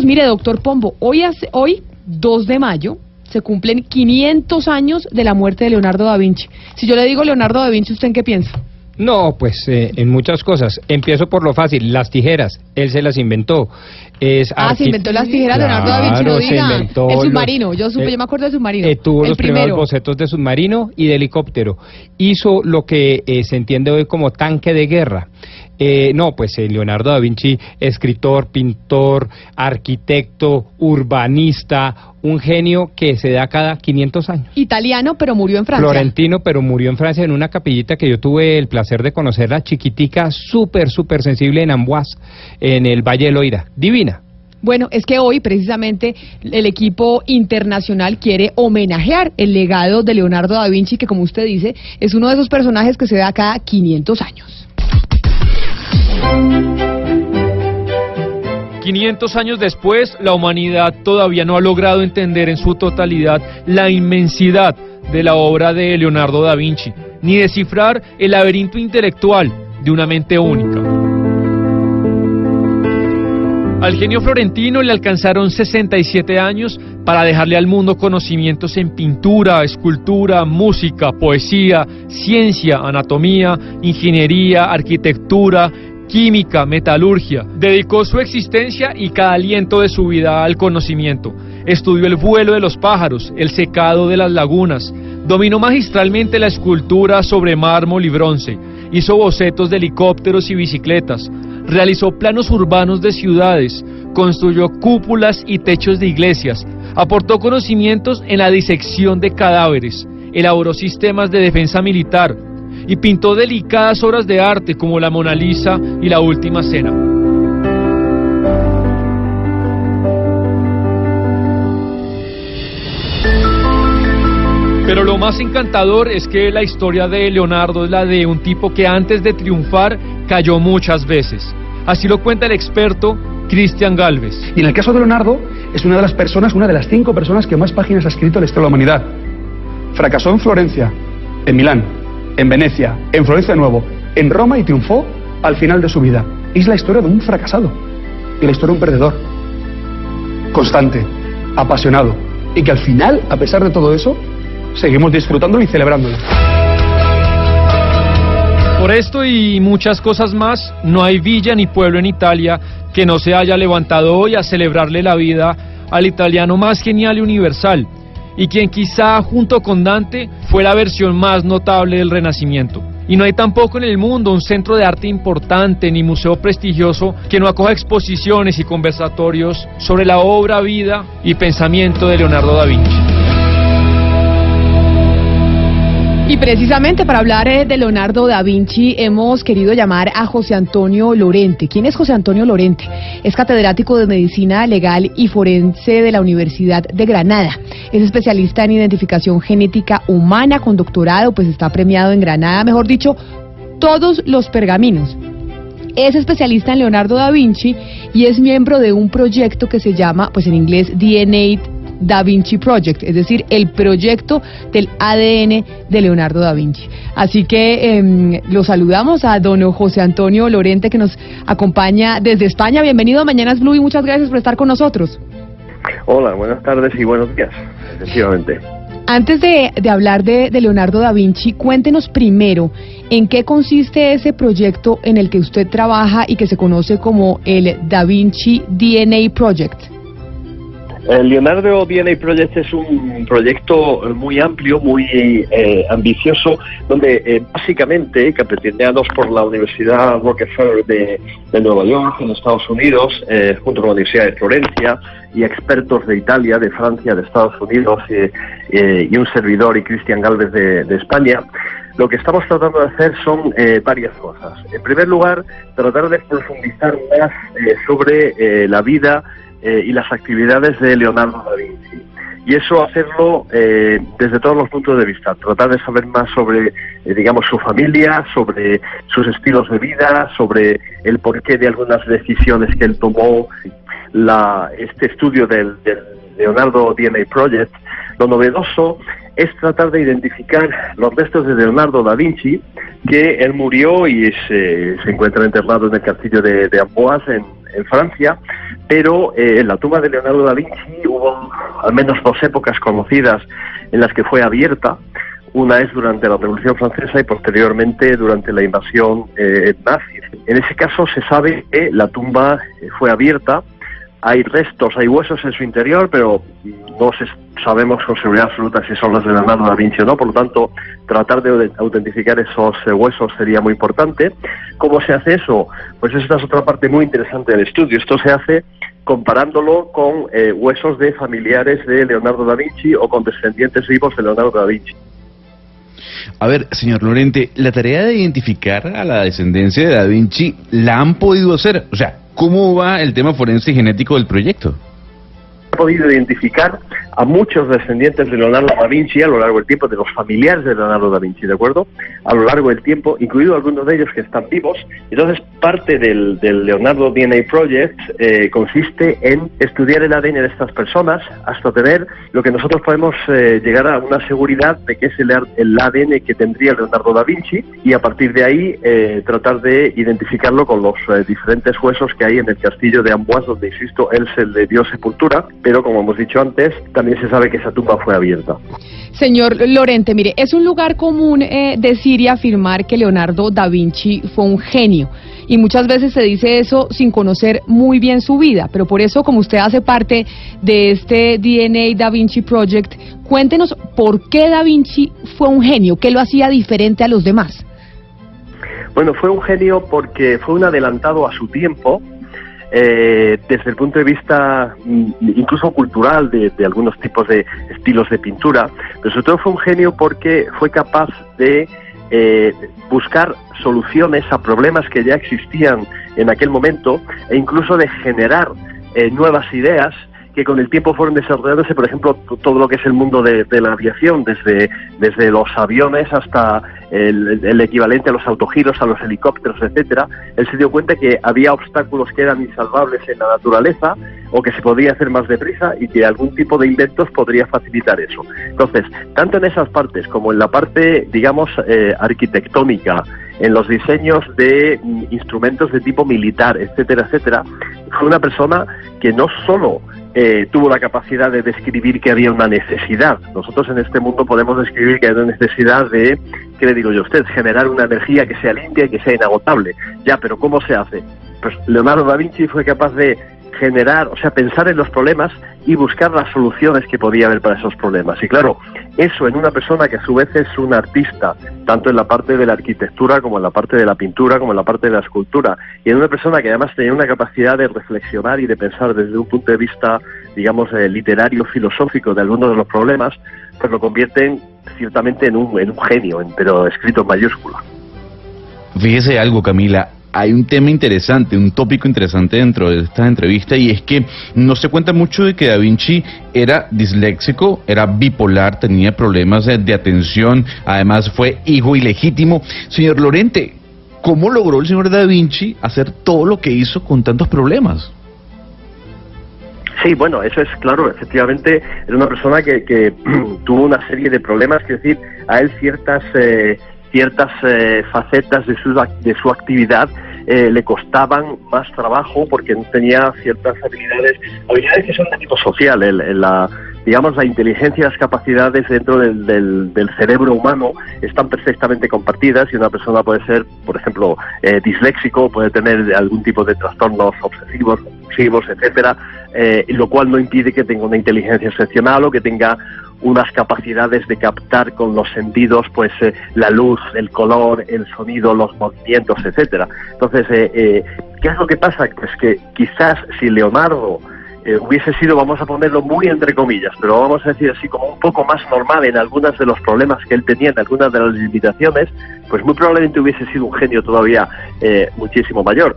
Mire, doctor Pombo, hoy, hace, hoy, 2 de mayo, se cumplen 500 años de la muerte de Leonardo da Vinci. Si yo le digo Leonardo da Vinci, ¿usted en qué piensa? No, pues eh, en muchas cosas. Empiezo por lo fácil, las tijeras. Él se las inventó. Es ah, se inventó las tijeras Leonardo da Vinci, no diga. el submarino, yo, supe, yo me acuerdo del submarino. Eh, tuvo los primeros bocetos de submarino y de helicóptero. Hizo lo que eh, se entiende hoy como tanque de guerra. Eh, no, pues eh, Leonardo da Vinci, escritor, pintor, arquitecto, urbanista, un genio que se da cada 500 años. Italiano, pero murió en Francia. Florentino, pero murió en Francia en una capillita que yo tuve el placer de conocerla, chiquitica, súper, súper sensible en Amboise, en el Valle de Loira. Divina. Bueno, es que hoy precisamente el equipo internacional quiere homenajear el legado de Leonardo da Vinci, que como usted dice, es uno de esos personajes que se da cada 500 años. 500 años después, la humanidad todavía no ha logrado entender en su totalidad la inmensidad de la obra de Leonardo da Vinci, ni descifrar el laberinto intelectual de una mente única. Al genio florentino le alcanzaron 67 años para dejarle al mundo conocimientos en pintura, escultura, música, poesía, ciencia, anatomía, ingeniería, arquitectura, química, metalurgia. Dedicó su existencia y cada aliento de su vida al conocimiento. Estudió el vuelo de los pájaros, el secado de las lagunas. Dominó magistralmente la escultura sobre mármol y bronce. Hizo bocetos de helicópteros y bicicletas. Realizó planos urbanos de ciudades. Construyó cúpulas y techos de iglesias. Aportó conocimientos en la disección de cadáveres. Elaboró sistemas de defensa militar y pintó delicadas obras de arte como la Mona Lisa y la Última Cena. Pero lo más encantador es que la historia de Leonardo es la de un tipo que antes de triunfar cayó muchas veces. Así lo cuenta el experto Cristian Galvez. Y en el caso de Leonardo, es una de las personas, una de las cinco personas que más páginas ha escrito en la historia de la humanidad. Fracasó en Florencia, en Milán, en Venecia, en Florencia de nuevo, en Roma y triunfó al final de su vida. Es la historia de un fracasado y la historia de un perdedor. Constante, apasionado y que al final, a pesar de todo eso, seguimos disfrutándolo y celebrándolo. Por esto y muchas cosas más, no hay villa ni pueblo en Italia que no se haya levantado hoy a celebrarle la vida al italiano más genial y universal, y quien quizá junto con Dante fue la versión más notable del Renacimiento. Y no hay tampoco en el mundo un centro de arte importante ni museo prestigioso que no acoja exposiciones y conversatorios sobre la obra, vida y pensamiento de Leonardo da Vinci. Y precisamente para hablar eh, de Leonardo da Vinci hemos querido llamar a José Antonio Lorente. ¿Quién es José Antonio Lorente? Es catedrático de Medicina Legal y Forense de la Universidad de Granada. Es especialista en identificación genética humana con doctorado, pues está premiado en Granada, mejor dicho, todos los pergaminos. Es especialista en Leonardo da Vinci y es miembro de un proyecto que se llama, pues en inglés, DNA Da Vinci Project, es decir, el proyecto del ADN de Leonardo da Vinci. Así que eh, lo saludamos a don José Antonio Lorente que nos acompaña desde España. Bienvenido a Mañanas Blue y muchas gracias por estar con nosotros. Hola, buenas tardes y buenos días, efectivamente. Antes de, de hablar de, de, Leonardo da Vinci, cuéntenos primero en qué consiste ese proyecto en el que usted trabaja y que se conoce como el Da Vinci DNA Project. El Leonardo DNA Project es un proyecto muy amplio, muy eh, ambicioso, donde eh, básicamente, capitaneados por la Universidad Rockefeller de, Nueva York, en Estados Unidos, eh, junto con la Universidad de Florencia, y expertos de Italia, de Francia, de Estados Unidos, y un servidor y Cristian Galvez de, España, lo que estamos tratando de hacer son varias cosas. En primer lugar, tratar de profundizar más sobre la vida, eh, y las actividades de Leonardo da Vinci. Y eso hacerlo eh, desde todos los puntos de vista, tratar de saber más sobre, eh, digamos, su familia, sobre sus estilos de vida, sobre el porqué de algunas decisiones que él tomó. La, este estudio del, Leonardo DNA Project, lo novedoso es tratar de identificar los restos de Leonardo da Vinci, que él murió y se, se encuentra enterrado en el castillo de, de Amboise, en, en Francia, pero eh, en la tumba de Leonardo da Vinci hubo al menos dos épocas conocidas en las que fue abierta. Una es durante la Revolución Francesa y posteriormente durante la invasión eh, nazi. En ese caso se sabe que la tumba eh, fue abierta hay restos, hay huesos en su interior, pero no sabemos con seguridad absoluta si son los de Leonardo da Vinci o no, por lo tanto, tratar de autentificar esos eh, huesos sería muy importante. ¿Cómo se hace eso? Pues esta es otra parte muy interesante del estudio. Esto se hace comparándolo con eh, huesos de familiares de Leonardo da Vinci o con descendientes vivos de Leonardo da Vinci. A ver, señor Lorente, la tarea de identificar a la descendencia de Da Vinci la han podido hacer. O sea, ¿Cómo va el tema forense genético del proyecto? Podido identificar a muchos descendientes de Leonardo da Vinci a lo largo del tiempo, de los familiares de Leonardo da Vinci, ¿de acuerdo? A lo largo del tiempo, incluido algunos de ellos que están vivos. Entonces, parte del, Leonardo DNA Project eh, consiste en estudiar el ADN de estas personas hasta tener lo que nosotros podemos eh, llegar a una seguridad de que es el, ADN que tendría Leonardo da Vinci y a partir de ahí eh, tratar de identificarlo con los diferentes huesos que hay en el castillo de Amboise, donde, insisto, él se le dio sepultura, pero como hemos dicho antes, también se sabe que esa tumba fue abierta. Señor Lorente, mire, es un lugar común eh, decir y afirmar que Leonardo da Vinci fue un genio. Y muchas veces se dice eso sin conocer muy bien su vida. Pero por eso, como usted hace parte de este DNA Da Vinci Project, cuéntenos por qué Da Vinci fue un genio, qué lo hacía diferente a los demás. Bueno, fue un genio porque fue un adelantado a su tiempo, eh, desde el punto de vista mm, incluso cultural de, algunos tipos de estilos de pintura, pero sobre todo fue un genio porque fue capaz de eh, buscar soluciones a problemas que ya existían en aquel momento e incluso de generar eh, nuevas ideas que con el tiempo fueron desarrollándose, por ejemplo, todo lo que es el mundo de, la aviación, desde, desde los aviones hasta el, equivalente a los autogiros, a los helicópteros, etcétera, él se dio cuenta que había obstáculos que eran insalvables en la naturaleza o que se podía hacer más deprisa y que algún tipo de inventos podría facilitar eso. Entonces, tanto en esas partes como en la parte, digamos, eh, arquitectónica, en los diseños de mm, instrumentos de tipo militar, etcétera, etcétera, fue una persona que no solo eh, tuvo la capacidad de describir que había una necesidad. Nosotros en este mundo podemos describir que hay una necesidad de, ¿qué le digo yo a usted? Generar una energía que sea limpia y que sea inagotable. Ya, pero ¿cómo se hace? Pues Leonardo da Vinci fue capaz de generar, o sea, pensar en los problemas y buscar las soluciones que podía haber para esos problemas. Y claro, eso en una persona que a su vez es un artista, tanto en la parte de la arquitectura como en la parte de la pintura, como en la parte de la escultura, y en una persona que además tenía una capacidad de reflexionar y de pensar desde un punto de vista, digamos, eh, literario, filosófico de algunos de los problemas, pues lo convierten ciertamente en un, en un genio, pero escrito en mayúscula. Fíjese algo, Camila, hay un tema interesante, un tópico interesante dentro de esta entrevista y es que no se cuenta mucho de que Da Vinci era disléxico, era bipolar, tenía problemas de atención, además fue hijo ilegítimo. Señor Lorente, ¿cómo logró el señor Da Vinci hacer todo lo que hizo con tantos problemas? Sí, bueno, eso es claro, efectivamente era una persona que, tuvo una serie de problemas, es decir, a él ciertas... Eh, ciertas eh, facetas de su, de su actividad eh, le costaban más trabajo porque no tenía ciertas habilidades, habilidades que son de tipo social, el, la, digamos, la inteligencia y las capacidades dentro del, del, cerebro humano están perfectamente compartidas y una persona puede ser, por ejemplo, eh, disléxico, puede tener algún tipo de trastornos obsesivos, compulsivos, etcétera, lo cual no impide que tenga una inteligencia excepcional o que tenga unas capacidades de captar con los sentidos pues eh, la luz, el color, el sonido, los movimientos, etcétera. Entonces, eh, eh, ¿qué es lo que pasa? Pues que quizás si Leonardo hubiese sido, vamos a ponerlo muy entre comillas, pero vamos a decir así como un poco más normal en algunos de los problemas que él tenía, en algunas de las limitaciones, pues muy probablemente hubiese sido un genio todavía muchísimo mayor.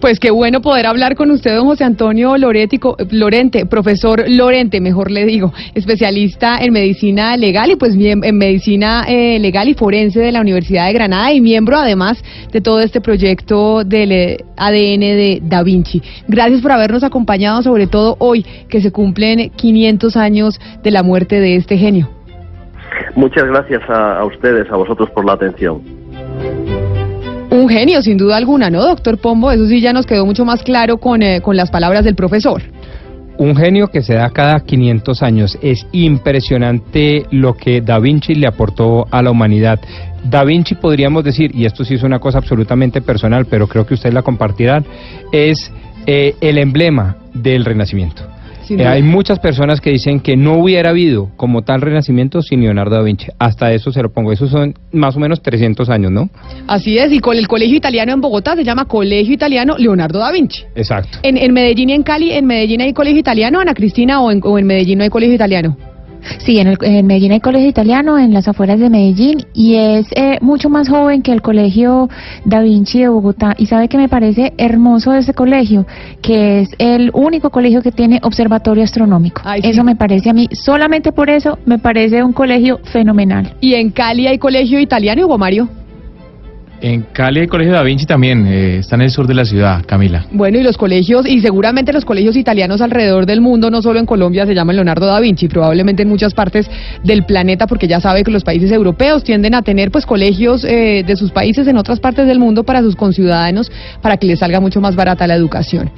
Pues qué bueno poder hablar con usted, don José Antonio Lorético, Lorente, profesor Lorente, mejor le digo, especialista en medicina legal y pues en medicina eh, legal y forense de la Universidad de Granada y miembro además de todo este proyecto del eh, ADN de Da Vinci. Gracias por habernos acompañado, sobre todo hoy que se cumplen 500 años de la muerte de este genio. Muchas gracias a ustedes, a vosotros por la atención. Un genio, sin duda alguna, ¿no, doctor Pombo? Eso sí ya nos quedó mucho más claro con, eh, con las palabras del profesor. Un genio que se da cada 500 años. Es impresionante lo que Da Vinci le aportó a la humanidad. Da Vinci podríamos decir, y esto sí es una cosa absolutamente personal, pero creo que ustedes la compartirán, es eh, el emblema del Renacimiento. Eh, hay muchas personas que dicen que no hubiera habido como tal renacimiento sin Leonardo da Vinci. Hasta eso se lo pongo. Esos son más o menos 300 años, ¿no? Así es, y con el colegio italiano en Bogotá se llama Colegio Italiano Leonardo da Vinci. Exacto. En, en Medellín y en Cali, en Medellín hay colegio italiano, Ana Cristina, o en, o en Medellín no hay colegio italiano. Sí, en, el, en Medellín hay colegio italiano, en las afueras de Medellín, y es eh, mucho más joven que el colegio Da Vinci de Bogotá. Y sabe que me parece hermoso de ese colegio, que es el único colegio que tiene observatorio astronómico. Ay, sí. Eso me parece a mí, solamente por eso, me parece un colegio fenomenal. Y en Cali hay colegio italiano, Hugo Mario. En Cali el Colegio Da Vinci también, eh, está en el sur de la ciudad, Camila. Bueno, y los colegios, y seguramente los colegios italianos alrededor del mundo, no solo en Colombia, se llaman Leonardo da Vinci, probablemente en muchas partes del planeta, porque ya sabe que los países europeos tienden a tener pues colegios eh, de sus países en otras partes del mundo para sus conciudadanos, para que les salga mucho más barata la educación.